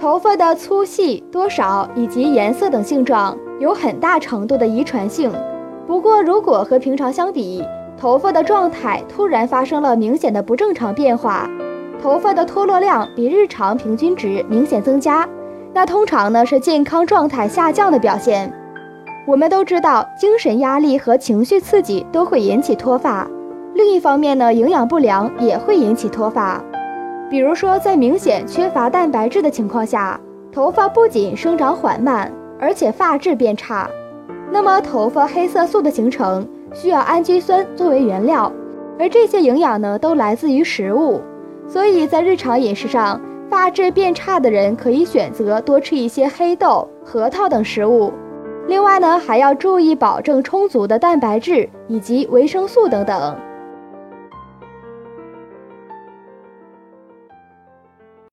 头发的粗细、多少以及颜色等性状有很大程度的遗传性。不过，如果和平常相比，头发的状态突然发生了明显的不正常变化，头发的脱落量比日常平均值明显增加，那通常呢是健康状态下降的表现。我们都知道，精神压力和情绪刺激都会引起脱发。另一方面呢，营养不良也会引起脱发。比如说，在明显缺乏蛋白质的情况下，头发不仅生长缓慢，而且发质变差。那么，头发黑色素的形成需要氨基酸作为原料，而这些营养呢都来自于食物，所以在日常饮食上，发质变差的人可以选择多吃一些黑豆、核桃等食物。另外呢，还要注意保证充足的蛋白质以及维生素等等。